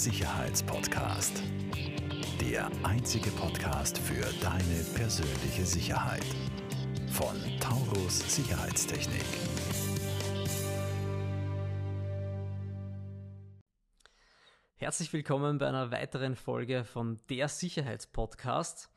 Sicherheitspodcast. Der einzige Podcast für deine persönliche Sicherheit. Von Taurus Sicherheitstechnik. Herzlich willkommen bei einer weiteren Folge von der Sicherheitspodcast.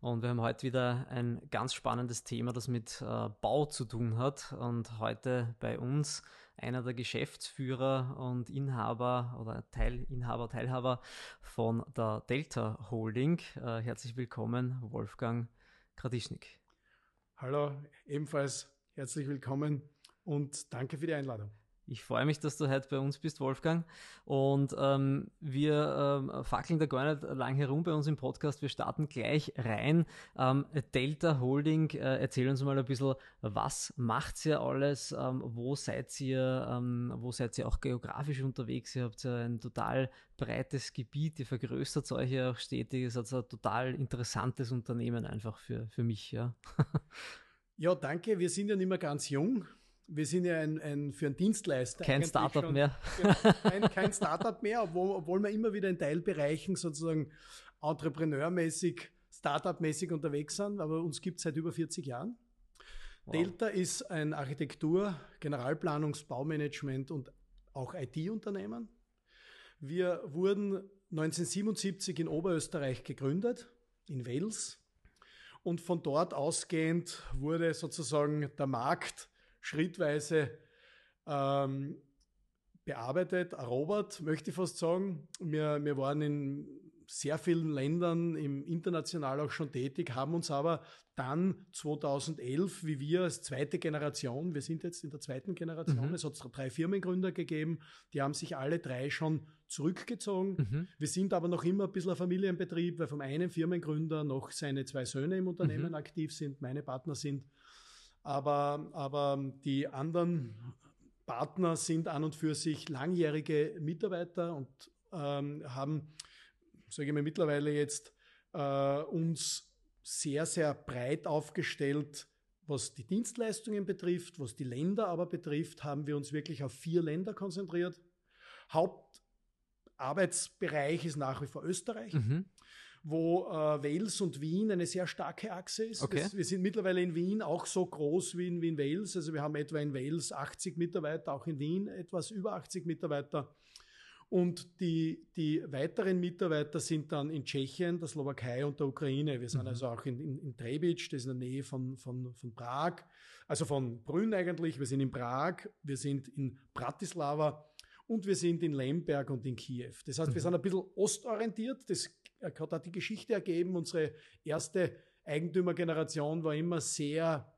Und wir haben heute wieder ein ganz spannendes Thema, das mit äh, Bau zu tun hat. Und heute bei uns einer der Geschäftsführer und Inhaber oder Teilinhaber, Teilhaber von der Delta Holding. Äh, herzlich willkommen, Wolfgang Kradischnik. Hallo, ebenfalls herzlich willkommen und danke für die Einladung. Ich freue mich, dass du heute bei uns bist, Wolfgang. Und ähm, wir ähm, fackeln da gar nicht lang herum bei uns im Podcast. Wir starten gleich rein. Ähm, Delta Holding, äh, erzähl uns mal ein bisschen, was macht ihr alles? Ähm, wo seid ihr? Ähm, wo seid ihr auch geografisch unterwegs? Ihr habt ja ein total breites Gebiet. Ihr vergrößert euch ja auch stetig. Es ist ein total interessantes Unternehmen einfach für, für mich. Ja. ja, danke. Wir sind ja nicht mehr ganz jung wir sind ja ein, ein für einen Dienstleister. Kein Startup schon, mehr. Kein, kein Startup mehr, obwohl, obwohl wir immer wieder in Teilbereichen sozusagen entrepreneurmäßig, Startup-mäßig unterwegs sind, aber uns gibt es seit über 40 Jahren. Wow. Delta ist ein Architektur-, Generalplanungs-, Baumanagement und auch IT-Unternehmen. Wir wurden 1977 in Oberösterreich gegründet, in Wales. Und von dort ausgehend wurde sozusagen der Markt schrittweise ähm, bearbeitet, erobert, möchte ich fast sagen. Wir, wir waren in sehr vielen Ländern im international auch schon tätig, haben uns aber dann 2011, wie wir als zweite Generation, wir sind jetzt in der zweiten Generation, mhm. es hat drei Firmengründer gegeben, die haben sich alle drei schon zurückgezogen. Mhm. Wir sind aber noch immer ein bisschen ein Familienbetrieb, weil vom einen Firmengründer noch seine zwei Söhne im Unternehmen mhm. aktiv sind, meine Partner sind aber, aber die anderen Partner sind an und für sich langjährige Mitarbeiter und ähm, haben, sage ich mal, mittlerweile jetzt äh, uns sehr, sehr breit aufgestellt, was die Dienstleistungen betrifft, was die Länder aber betrifft, haben wir uns wirklich auf vier Länder konzentriert. Hauptarbeitsbereich ist nach wie vor Österreich. Mhm wo äh, Wales und Wien eine sehr starke Achse ist. Okay. Das, wir sind mittlerweile in Wien auch so groß wie in, wie in Wales. Also wir haben etwa in Wales 80 Mitarbeiter, auch in Wien etwas über 80 Mitarbeiter. Und die, die weiteren Mitarbeiter sind dann in Tschechien, der Slowakei und der Ukraine. Wir sind mhm. also auch in, in, in Trebic, das ist in der Nähe von, von, von Prag, also von Brünn eigentlich. Wir sind in Prag, wir sind in Bratislava und wir sind in Lemberg und in Kiew. Das heißt, wir mhm. sind ein bisschen ostorientiert. Das hat auch die Geschichte ergeben. Unsere erste Eigentümergeneration war immer sehr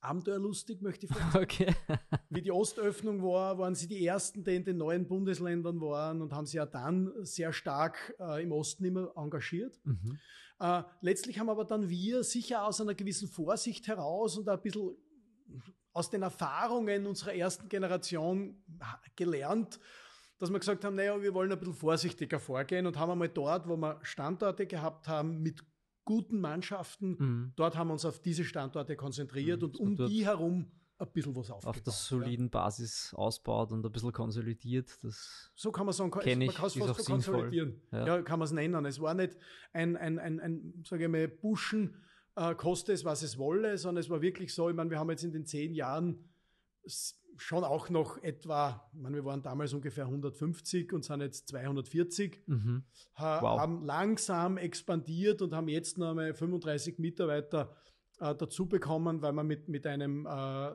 abenteuerlustig, möchte ich sagen. Okay. Wie die Ostöffnung war, waren sie die ersten, die in den neuen Bundesländern waren und haben sich ja dann sehr stark äh, im Osten immer engagiert. Mhm. Äh, letztlich haben aber dann wir sicher aus einer gewissen Vorsicht heraus und ein bisschen aus den Erfahrungen unserer ersten Generation gelernt, dass wir gesagt haben, naja, wir wollen ein bisschen vorsichtiger vorgehen und haben einmal dort, wo wir Standorte gehabt haben mit guten Mannschaften, mhm. dort haben wir uns auf diese Standorte konzentriert mhm. und um die herum ein bisschen was aufgebaut. Auf der soliden ja. Basis ausbaut und ein bisschen konsolidiert. Das so kann man sagen, kann, man kann es fast so konsolidieren. Ja. ja. kann man es nennen. Es war nicht ein, ein, ein, ein sage ich mal, Buschen, äh, koste es, was es wolle, sondern es war wirklich so, ich meine, wir haben jetzt in den zehn Jahren schon auch noch etwa, ich meine, wir waren damals ungefähr 150 und sind jetzt 240, mhm. ha, wow. haben langsam expandiert und haben jetzt noch einmal 35 Mitarbeiter äh, dazu bekommen, weil wir mit, mit einem äh,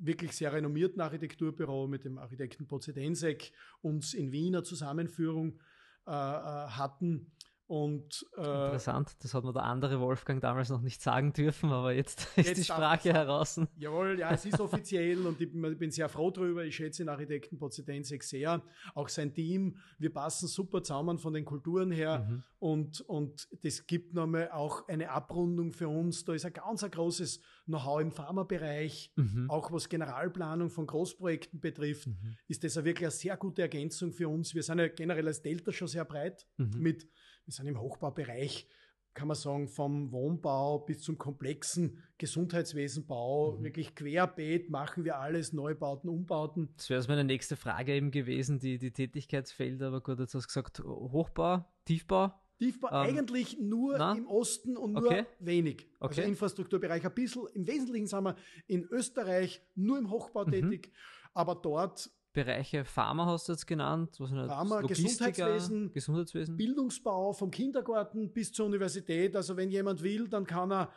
wirklich sehr renommierten Architekturbüro, mit dem Architekten Pozidensek, uns in Wiener Zusammenführung äh, äh hatten und, äh, Interessant, das hat mir der andere Wolfgang damals noch nicht sagen dürfen, aber jetzt ist jetzt die Sprache heraus. Jawohl, ja, es ist offiziell und ich bin sehr froh drüber. Ich schätze den Architekten Pozidensek sehr, auch sein Team. Wir passen super zusammen von den Kulturen her mhm. und, und das gibt nochmal auch eine Abrundung für uns. Da ist ein ganz ein großes Know-how im Pharmabereich, mhm. auch was Generalplanung von Großprojekten betrifft, mhm. ist das wirklich eine sehr gute Ergänzung für uns. Wir sind ja generell als Delta schon sehr breit mhm. mit wir sind im Hochbaubereich kann man sagen, vom Wohnbau bis zum komplexen Gesundheitswesenbau, mhm. wirklich querbeet machen wir alles, Neubauten, Umbauten. Das wäre meine nächste Frage eben gewesen, die, die Tätigkeitsfelder, aber gut, jetzt hast du gesagt, Hochbau, Tiefbau. Tiefbau ähm, eigentlich nur na? im Osten und nur okay. wenig. Also okay. Also Infrastrukturbereich ein bisschen. Im Wesentlichen sind wir in Österreich nur im Hochbau mhm. tätig, aber dort Bereiche Pharma hast du jetzt genannt, was Pharma, Gesundheitswesen, Gesundheitswesen, Bildungsbau vom Kindergarten bis zur Universität. Also wenn jemand will, dann kann er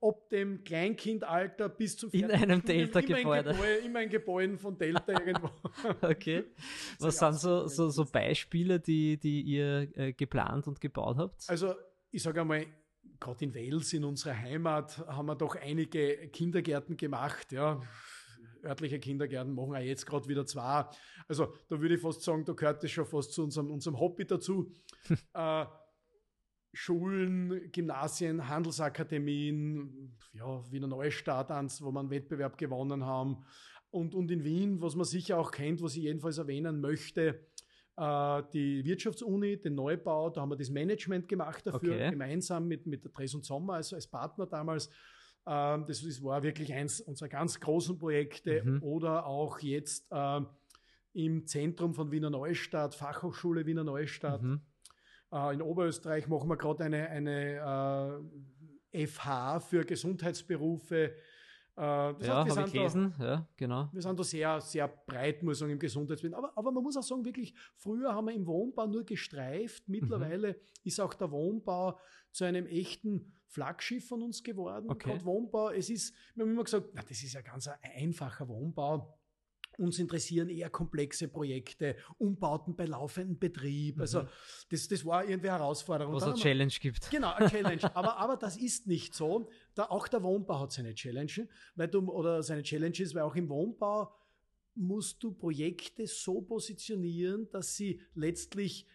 ob dem Kleinkindalter bis zum In einem Delta-Gebäude. Immer ein Gebäude von Delta irgendwo. okay. Was sind so, so, so Beispiele, die, die ihr äh, geplant und gebaut habt? Also, ich sage einmal, gerade in Wales, in unserer Heimat, haben wir doch einige Kindergärten gemacht, ja. Örtliche Kindergärten machen auch jetzt gerade wieder zwei. Also, da würde ich fast sagen, da gehört das schon fast zu unserem, unserem Hobby dazu. äh, Schulen, Gymnasien, Handelsakademien, ja, Wiener Neustadt, ans, wo wir einen Wettbewerb gewonnen haben. Und, und in Wien, was man sicher auch kennt, was ich jedenfalls erwähnen möchte, äh, die Wirtschaftsuni, den Neubau, da haben wir das Management gemacht dafür, okay. gemeinsam mit, mit der Dres und Sommer, also als Partner damals. Äh, das, das, war wirklich eins unserer ganz großen Projekte. Mhm. Oder auch jetzt äh, im Zentrum von Wiener Neustadt, Fachhochschule Wiener Neustadt. Mhm äh, in Oberösterreich machen wir gerade eine, eine äh, FH für Gesundheitsberufe. Äh, das ja, habe ich gelesen. Da, ja, genau. Wir sind da sehr, sehr breit, muss ich sagen, im Gesundheitswesen. Aber, aber man muss auch sagen, wirklich, früher haben wir im Wohnbau nur gestreift. Mittlerweile mhm. ist auch der Wohnbau zu einem echten Flaggschiff von uns geworden. Okay. Gerade Wohnbau, es ist, wir haben immer gesagt, na, das ist ja ganz ein einfacher Wohnbau. Uns interessieren eher komplexe Projekte, Umbauten bei laufendem Betrieb. Also mhm. das, das war irgendwie eine Herausforderung. Was eine Challenge gibt. Genau, eine Challenge. aber, aber das ist nicht so. Da, auch der Wohnbau hat seine Challenge, weil du, oder seine Challenges, weil auch im Wohnbau musst du Projekte so positionieren, dass sie letztlich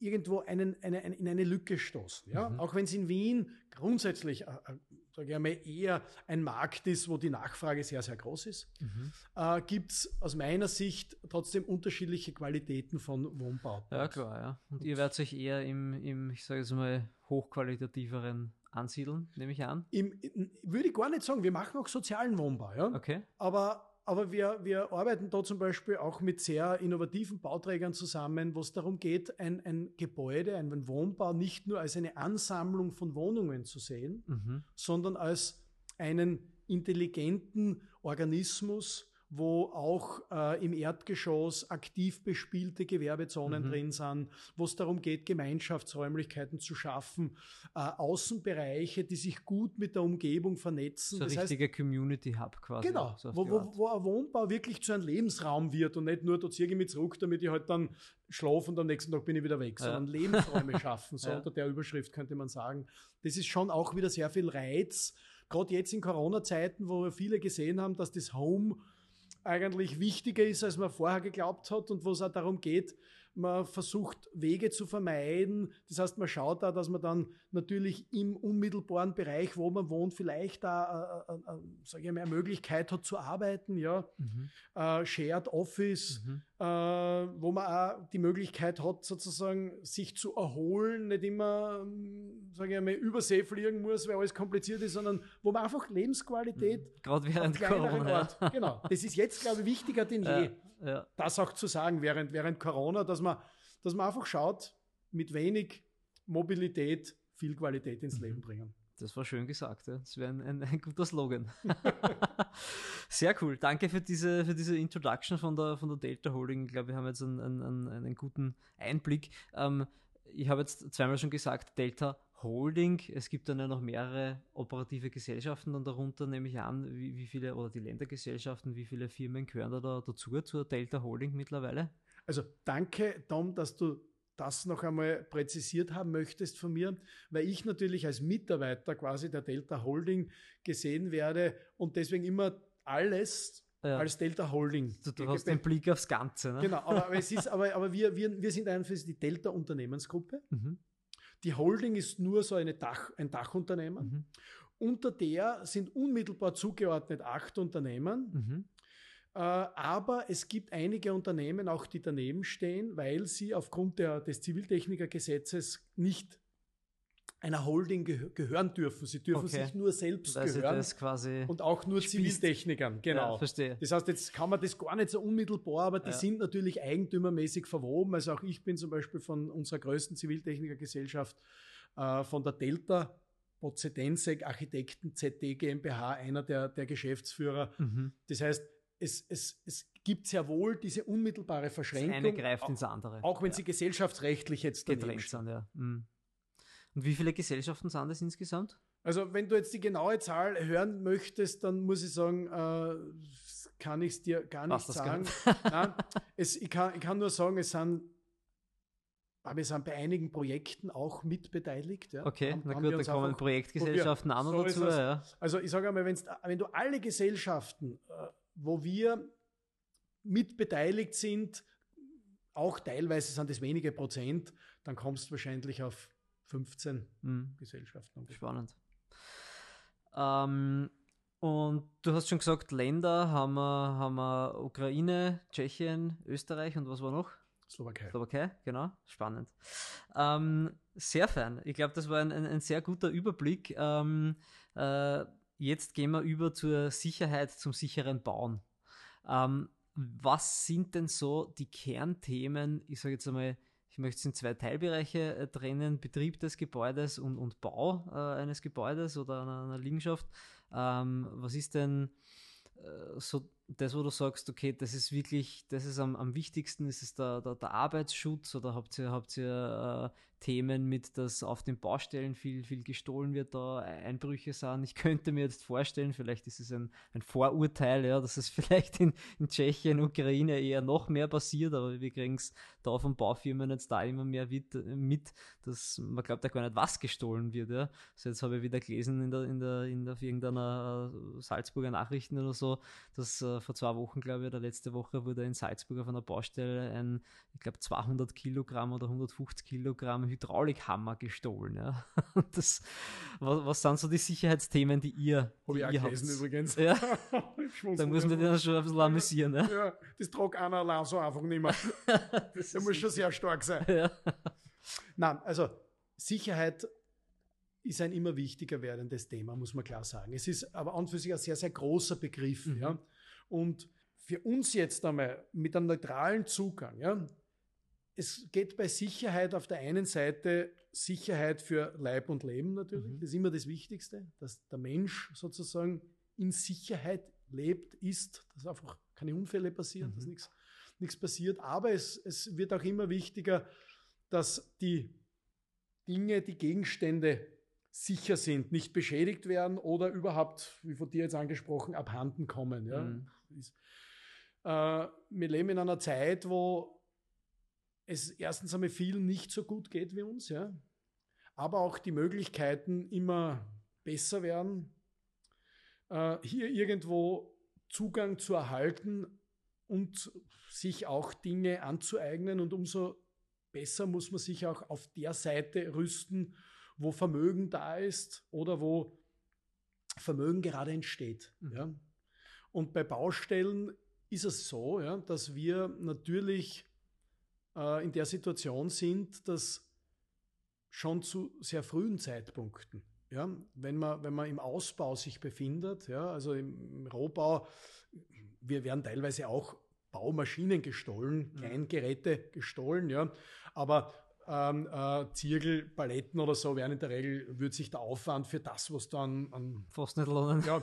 irgendwo einen, eine, eine, in eine Lücke stoßen. Ja? Mhm. Auch wenn es in Wien grundsätzlich äh, äh sage ich mal, eher ein Markt ist, wo die Nachfrage sehr, sehr groß ist, mhm. äh, gibt es aus meiner Sicht trotzdem unterschiedliche Qualitäten von Wohnbauten. Ja, klar, ja. Und, Und ihr werdet euch eher im, im ich sage jetzt mal, hochqualitativeren ansiedeln, nehme ich an? Im, würde ich gar nicht sagen. Wir machen auch sozialen Wohnbau, ja. Okay. Aber aber wir, wir arbeiten da zum Beispiel auch mit sehr innovativen Bauträgern zusammen, wo es darum geht, ein, ein Gebäude, einen Wohnbau nicht nur als eine Ansammlung von Wohnungen zu sehen, mhm. sondern als einen intelligenten Organismus, wo auch äh, im Erdgeschoss aktiv bespielte Gewerbezonen mhm. drin sind, wo es darum geht, Gemeinschaftsräumlichkeiten zu schaffen, äh, Außenbereiche, die sich gut mit der Umgebung vernetzen. So ein richtiger Community Hub quasi. Genau, so wo, wo, wo ein Wohnbau wirklich zu einem Lebensraum wird und nicht nur, dort ziehe ich mich zurück, damit ich halt dann schlafe und am nächsten Tag bin ich wieder weg, sondern ja. Lebensräume schaffen, so ja. unter der Überschrift könnte man sagen. Das ist schon auch wieder sehr viel Reiz, gerade jetzt in Corona-Zeiten, wo wir viele gesehen haben, dass das Home eigentlich wichtiger ist, als man vorher geglaubt hat und wo es auch darum geht, man versucht Wege zu vermeiden. Das heißt, man schaut da, dass man dann natürlich im unmittelbaren Bereich, wo man wohnt, vielleicht da, äh, äh, äh, sage ich mal, eine Möglichkeit hat zu arbeiten, ja. Mhm. Äh, Shared Office, mhm. Äh, wo man auch die Möglichkeit hat, sozusagen sich zu erholen, nicht immer, ähm, sage ich mal, übersee fliegen muss, weil alles kompliziert ist, sondern wo man einfach Lebensqualität. Mhm. Gerade während Corona. Ort, ja. Genau. Das ist jetzt, glaube ich, wichtiger denn je ja. das auch zu sagen während, während Corona, dass man, dass man einfach schaut, mit wenig Mobilität viel Qualität ins mhm. Leben bringen. Das war schön gesagt, ja. Das wäre ein, ein, ein, guter Slogan. Sehr cool. Danke für diese, für diese Introduction von der, von der Delta Holding. Ich glaube, wir haben jetzt einen, einen, einen guten Einblick. Ähm, ich habe jetzt zweimal schon gesagt, Delta Holding. Es gibt dann ja noch mehrere operative Gesellschaften dann darunter, nehme ich an, wie, wie viele, oder die Ländergesellschaften, wie viele Firmen gehören da dazu, zur Delta Holding mittlerweile? Also danke, Tom, dass du das noch einmal präzisiert haben möchtest von mir, weil ich natürlich als Mitarbeiter quasi der Delta Holding gesehen werde und deswegen immer alles ja. als Delta Holding. Du, du hast den Blick aufs Ganze. Ne? Genau, aber, es ist, aber, aber wir, wir, wir sind einfach die Delta Unternehmensgruppe. Mhm. Die Holding ist nur so eine Dach, ein Dachunternehmen. Mhm. Unter der sind unmittelbar zugeordnet acht Unternehmen. Mhm. Äh, aber es gibt einige Unternehmen auch, die daneben stehen, weil sie aufgrund der, des Ziviltechnikergesetzes nicht einer Holding geh gehören dürfen. Sie dürfen okay. sich nur selbst also gehören und auch nur spießt. Ziviltechnikern. Genau. Ja, verstehe. Das heißt, jetzt kann man das gar nicht so unmittelbar, aber die ja. sind natürlich eigentümermäßig verwoben. Also auch ich bin zum Beispiel von unserer größten Ziviltechnikergesellschaft, äh, von der Delta Pozedensek Architekten ZD GmbH, einer der, der Geschäftsführer. Mhm. Das heißt, es, es, es gibt sehr wohl diese unmittelbare Verschränkung. Das eine greift ins andere. Auch wenn ja. sie gesellschaftsrechtlich jetzt getrennt sind, ja. Mhm. Und wie viele Gesellschaften sind das insgesamt? Also wenn du jetzt die genaue Zahl hören möchtest, dann muss ich sagen, äh, kann ich es dir gar nicht sagen. Nein, es, ich, kann, ich kann nur sagen, es sind wir sind bei einigen Projekten auch mitbeteiligt. Ja. Okay, haben, na gut, da kommen Projektgesellschaften an so dazu. Ja. Also ich sage einmal, wenn du alle Gesellschaften, äh, wo wir mitbeteiligt sind, auch teilweise sind es wenige Prozent, dann kommst du wahrscheinlich auf 15 mhm. Gesellschaften. Spannend. Ähm, und du hast schon gesagt, Länder haben wir, haben wir Ukraine, Tschechien, Österreich und was war noch? Slowakei. Slowakei, genau. Spannend. Ähm, sehr fein. Ich glaube, das war ein, ein, ein, sehr guter Überblick. Ähm, äh, jetzt gehen wir über zur Sicherheit, zum sicheren Bauen. Ähm, was sind denn so die Kernthemen, ich sage jetzt einmal, ich möchte es in zwei Teilbereiche äh, trennen, Betrieb des Gebäudes und, und Bau äh, eines Gebäudes oder einer, einer Liegenschaft. Ähm, was ist denn äh, so das, wo du sagst, okay, das ist wirklich, das ist am, am wichtigsten, ist es der, der, der Arbeitsschutz oder habt ihr, habt ihr äh, Themen mit, dass auf den Baustellen viel, viel gestohlen wird, da Einbrüche sind. Ich könnte mir jetzt vorstellen, vielleicht ist es ein, ein Vorurteil, ja, dass es vielleicht in, in Tschechien, Ukraine eher noch mehr passiert, aber wir kriegen es da von Baufirmen jetzt da immer mehr mit, mit dass man glaubt ja gar nicht, was gestohlen wird. Ja. Also jetzt habe ich wieder gelesen in der, in der, in der irgendeiner äh, Salzburger Nachrichten oder so, dass äh, vor zwei Wochen, glaube ich, oder letzte Woche wurde in Salzburg auf einer Baustelle ein, ich glaube, 200 Kilogramm oder 150 Kilogramm Hydraulikhammer gestohlen. Ja. Das, was, was sind so die Sicherheitsthemen, die ihr, die Hab ihr habt? übrigens. Ja. da müssen wir den schon ein bisschen amüsieren. Ja, ja das tragt einer allein so einfach nicht mehr. Der muss schon sehr stark sein. Ja. Nein, also Sicherheit ist ein immer wichtiger werdendes Thema, muss man klar sagen. Es ist aber an und für sich ein sehr, sehr großer Begriff. Mhm. Ja. Und für uns jetzt einmal mit einem neutralen Zugang, ja, es geht bei Sicherheit auf der einen Seite Sicherheit für Leib und Leben natürlich. Mhm. Das ist immer das Wichtigste, dass der Mensch sozusagen in Sicherheit lebt, ist, dass einfach keine Unfälle passieren, mhm. dass nichts, nichts passiert. Aber es, es wird auch immer wichtiger, dass die Dinge, die Gegenstände sicher sind, nicht beschädigt werden oder überhaupt, wie von dir jetzt angesprochen, abhanden kommen. Ja? Mhm. Äh, wir leben in einer Zeit, wo es erstens einmal vielen nicht so gut geht wie uns, ja. Aber auch die Möglichkeiten immer besser werden, äh, hier irgendwo Zugang zu erhalten und sich auch Dinge anzueignen. Und umso besser muss man sich auch auf der Seite rüsten, wo Vermögen da ist oder wo Vermögen gerade entsteht. Mhm. Ja. Und bei Baustellen ist es so, ja, dass wir natürlich äh, in der Situation sind, dass schon zu sehr frühen Zeitpunkten, ja, wenn man, wenn man im Ausbau sich befindet, ja, also im Rohbau, wir werden teilweise auch Baumaschinen gestohlen, mhm. Kleingeräte gestohlen, ja, aber ähm, äh, Zirkel, Paletten oder so wären in der Regel, würde sich der Aufwand für das, was dann an. Fast nicht lohnen. Ja,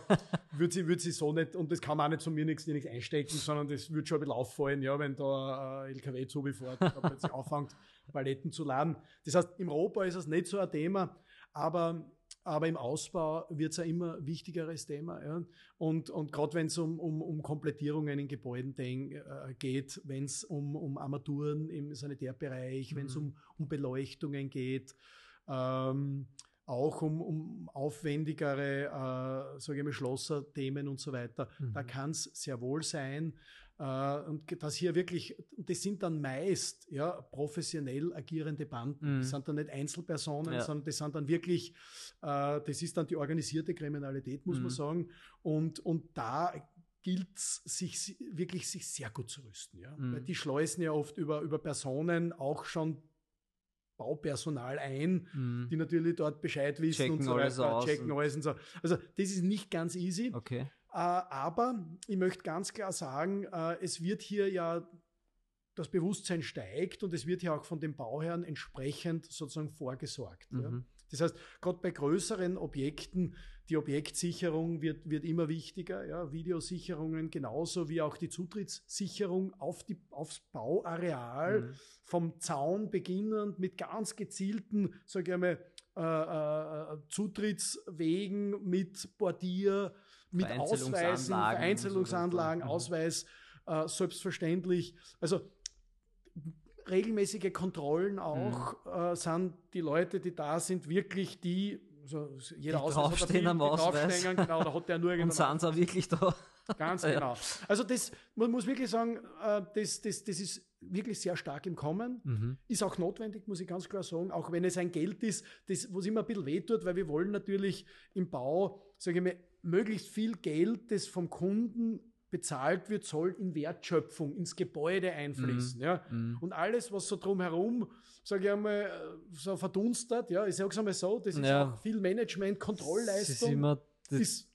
würde sie, würde sie so nicht, und das kann man auch nicht zu mir nichts, nichts einstecken, sondern das würde schon ein bisschen auffallen, ja, wenn da ein LKW zubefährt und plötzlich anfängt, Paletten zu laden. Das heißt, im Rohbau ist es nicht so ein Thema, aber aber im Ausbau wird es ein immer wichtigeres Thema. Ja? Und, und gerade wenn es um, um, um Komplettierungen in Gebäuden denk, äh, geht, wenn es um, um Armaturen im Sanitärbereich, mhm. wenn es um, um Beleuchtungen geht, ähm, auch um, um aufwendigere, äh, sage ich mal, Schlosserthemen und so weiter. Mhm. Da kann es sehr wohl sein, und dass hier wirklich, das sind dann meist ja, professionell agierende Banden. Mhm. Das sind dann nicht Einzelpersonen, ja. sondern das sind dann wirklich, äh, das ist dann die organisierte Kriminalität, muss mhm. man sagen. Und, und da gilt es, sich wirklich sich sehr gut zu rüsten. Ja? Mhm. Weil die schleusen ja oft über, über Personen auch schon Baupersonal ein, mhm. die natürlich dort Bescheid wissen checken und so alles weiter, aus checken alles und so. Also das ist nicht ganz easy. Okay. Äh, aber ich möchte ganz klar sagen, äh, es wird hier ja das Bewusstsein steigt und es wird ja auch von den Bauherren entsprechend sozusagen vorgesorgt. Mhm. Ja. Das heißt, gerade bei größeren Objekten, die Objektsicherung wird, wird immer wichtiger, ja, Videosicherungen genauso wie auch die Zutrittssicherung auf die, aufs Bauareal, mhm. vom Zaun beginnend mit ganz gezielten, sage ich einmal, äh, äh, Zutrittswegen mit Portier, mit Ausweisen, Vereinzelungsanlagen, so Ausweis, äh, selbstverständlich. Also regelmäßige Kontrollen auch, mhm. äh, sind die Leute, die da sind, wirklich die, also jeder die Ausweis hat am Ausweis. genau, da hat der nur Und sind sie auch wirklich da. Ganz genau. Also das, man muss wirklich sagen, äh, das, das, das ist wirklich sehr stark im Kommen. Mhm. Ist auch notwendig, muss ich ganz klar sagen, auch wenn es ein Geld ist, das, was immer ein bisschen wehtut, weil wir wollen natürlich im Bau, sage ich mal, möglichst viel Geld, das vom Kunden bezahlt wird, soll in Wertschöpfung, ins Gebäude einfließen. Mm, ja. Mm. Und alles, was so drumherum, sage ich einmal, so verdunstet, ja, ich sage es einmal so, das ist ja. auch viel Management, Kontrollleistung. Immer, das, ist,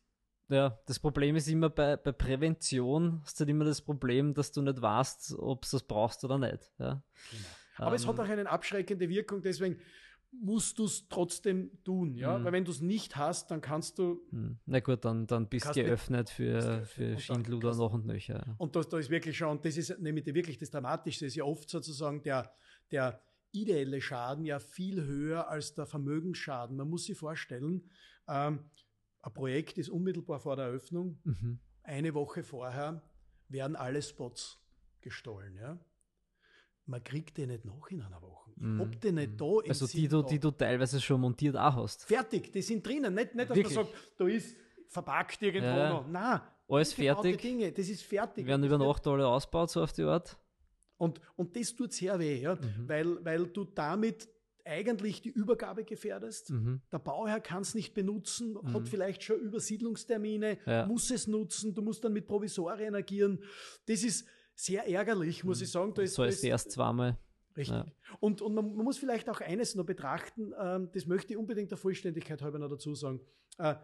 ja, das Problem ist immer bei, bei Prävention, ist halt immer das Problem, dass du nicht weißt, ob du das brauchst oder nicht. Ja. Genau. Aber ähm, es hat ähm. auch eine abschreckende Wirkung, deswegen musst du es trotzdem tun, ja, mhm. weil wenn du es nicht hast, dann kannst du. Mhm. Na gut, dann, dann bist du geöffnet für, für Schindluder noch und nöcher. Und das, da ist wirklich schon, und das ist nämlich wirklich das Dramatische, ist ja oft sozusagen der, der ideelle Schaden ja viel höher als der Vermögensschaden. Man muss sich vorstellen, ähm, ein Projekt ist unmittelbar vor der Eröffnung, mhm. eine Woche vorher werden alle Spots gestohlen, ja man kriegt den nicht nach in einer Woche. Ich mm. hab den nicht mm. da. Also die du, die du teilweise schon montiert auch hast. Fertig, die sind drinnen. Nicht, nicht dass Wirklich? man sagt, da ist verpackt irgendwo ja. noch. Nein. Alles fertig. Dinge, das ist fertig. Werden über Nacht alle ausgebaut, so auf die Art. Und, und das tut sehr weh, ja? Mhm. weil, weil du damit eigentlich die Übergabe gefährdest. Mhm. Der Bauherr kann es nicht benutzen, mhm. hat vielleicht schon Übersiedlungstermine, ja. muss es nutzen, du musst dann mit Provisorien agieren. Das ist, sehr ärgerlich, muss ich sagen. Da ist, so ist erst zweimal. Richtig. Ja. Und, und man, man, muss vielleicht auch eines noch betrachten, ähm, das möchte ich unbedingt der Vollständigkeit halber noch dazu sagen. Äh,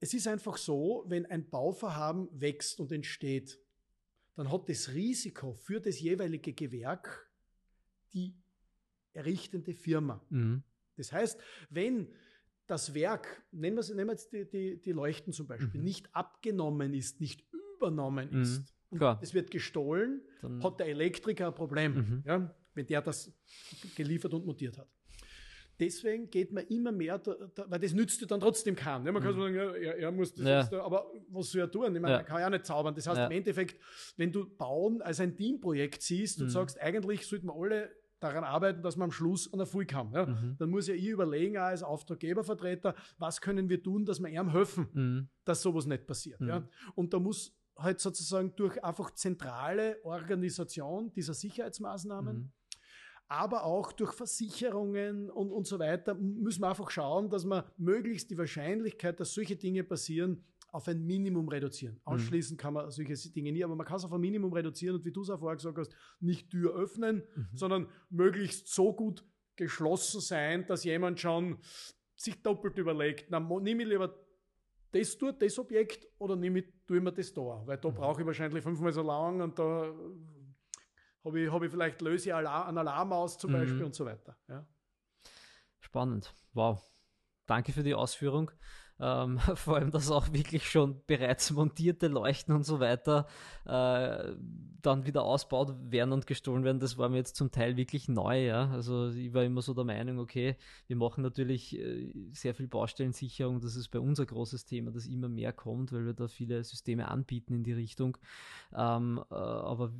es ist einfach so, wenn ein Bauvorhaben wächst und entsteht, dann hat das Risiko für das jeweilige Gewerk die errichtende Firma. Mhm. Das heißt, wenn das Werk, nehmen wir, nehmen wir jetzt die, die, die Leuchten zum Beispiel, mhm. nicht abgenommen ist, nicht übernommen mhm. ist, Klar. es wird gestohlen, Dann hat der Elektriker ein Problem, mhm. ja, wenn der das geliefert und montiert hat. Deswegen geht man immer mehr, da, da, weil das nützt ja dann trotzdem keinen. Ja, man kann mhm. sagen, ja, er, er, muss das ja. jetzt, aber was soll er tun? Ich meine, ja. er kann ja nicht zaubern. Das heißt, im Endeffekt, wenn du Bauen als ein Teamprojekt siehst und mhm. sagst, eigentlich sollten wir alle daran arbeiten, dass man am Schluss an Erfolg haben. Ja? Mhm. Dann muss ja ich überlegen, auch als Auftraggebervertreter, was können wir tun, dass wir ihm helfen, mhm. dass sowas nicht passiert. Ja? Mhm. Und da muss halt sozusagen durch einfach zentrale Organisation dieser Sicherheitsmaßnahmen, mhm. aber auch durch Versicherungen und, und so weiter, müssen wir einfach schauen, dass wir möglichst die Wahrscheinlichkeit, dass solche Dinge passieren, auf ein Minimum reduzieren. Mhm. Ausschließen kann man solche Dinge nie, aber man kann es auf ein Minimum reduzieren und wie du es auch vorher gesagt hast, nicht Tür öffnen, mhm. sondern möglichst so gut geschlossen sein, dass jemand schon sich doppelt überlegt, na, nehme ich lieber das tut das Objekt oder nehme ich, tue ich mir das da? Weil da mhm. brauche ich wahrscheinlich fünfmal so lang und da habe ich, hab ich vielleicht löse ich einen Alarm aus zum mhm. Beispiel und so weiter. Ja. Spannend. Wow. Danke für die Ausführung. Ähm, vor allem, dass auch wirklich schon bereits montierte Leuchten und so weiter äh, dann wieder ausbaut werden und gestohlen werden, das war mir jetzt zum Teil wirklich neu. Ja? Also ich war immer so der Meinung, okay, wir machen natürlich äh, sehr viel Baustellensicherung, das ist bei uns ein großes Thema, das immer mehr kommt, weil wir da viele Systeme anbieten in die Richtung. Ähm, äh, aber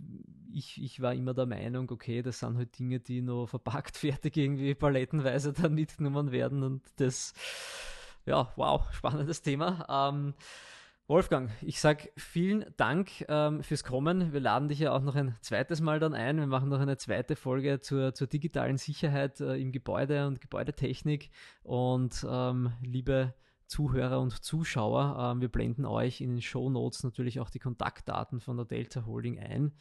ich, ich war immer der Meinung, okay, das sind halt Dinge, die noch verpackt fertig irgendwie palettenweise dann mitgenommen werden und das ja, wow, spannendes Thema. Ähm, Wolfgang, ich sage vielen Dank ähm, fürs Kommen. Wir laden dich ja auch noch ein zweites Mal dann ein. Wir machen noch eine zweite Folge zur, zur digitalen Sicherheit äh, im Gebäude und Gebäudetechnik. Und ähm, liebe Zuhörer und Zuschauer, äh, wir blenden euch in den Show Notes natürlich auch die Kontaktdaten von der Delta Holding ein,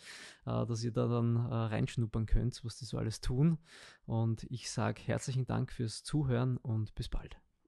äh, dass ihr da dann äh, reinschnuppern könnt, was die so alles tun. Und ich sage herzlichen Dank fürs Zuhören und bis bald.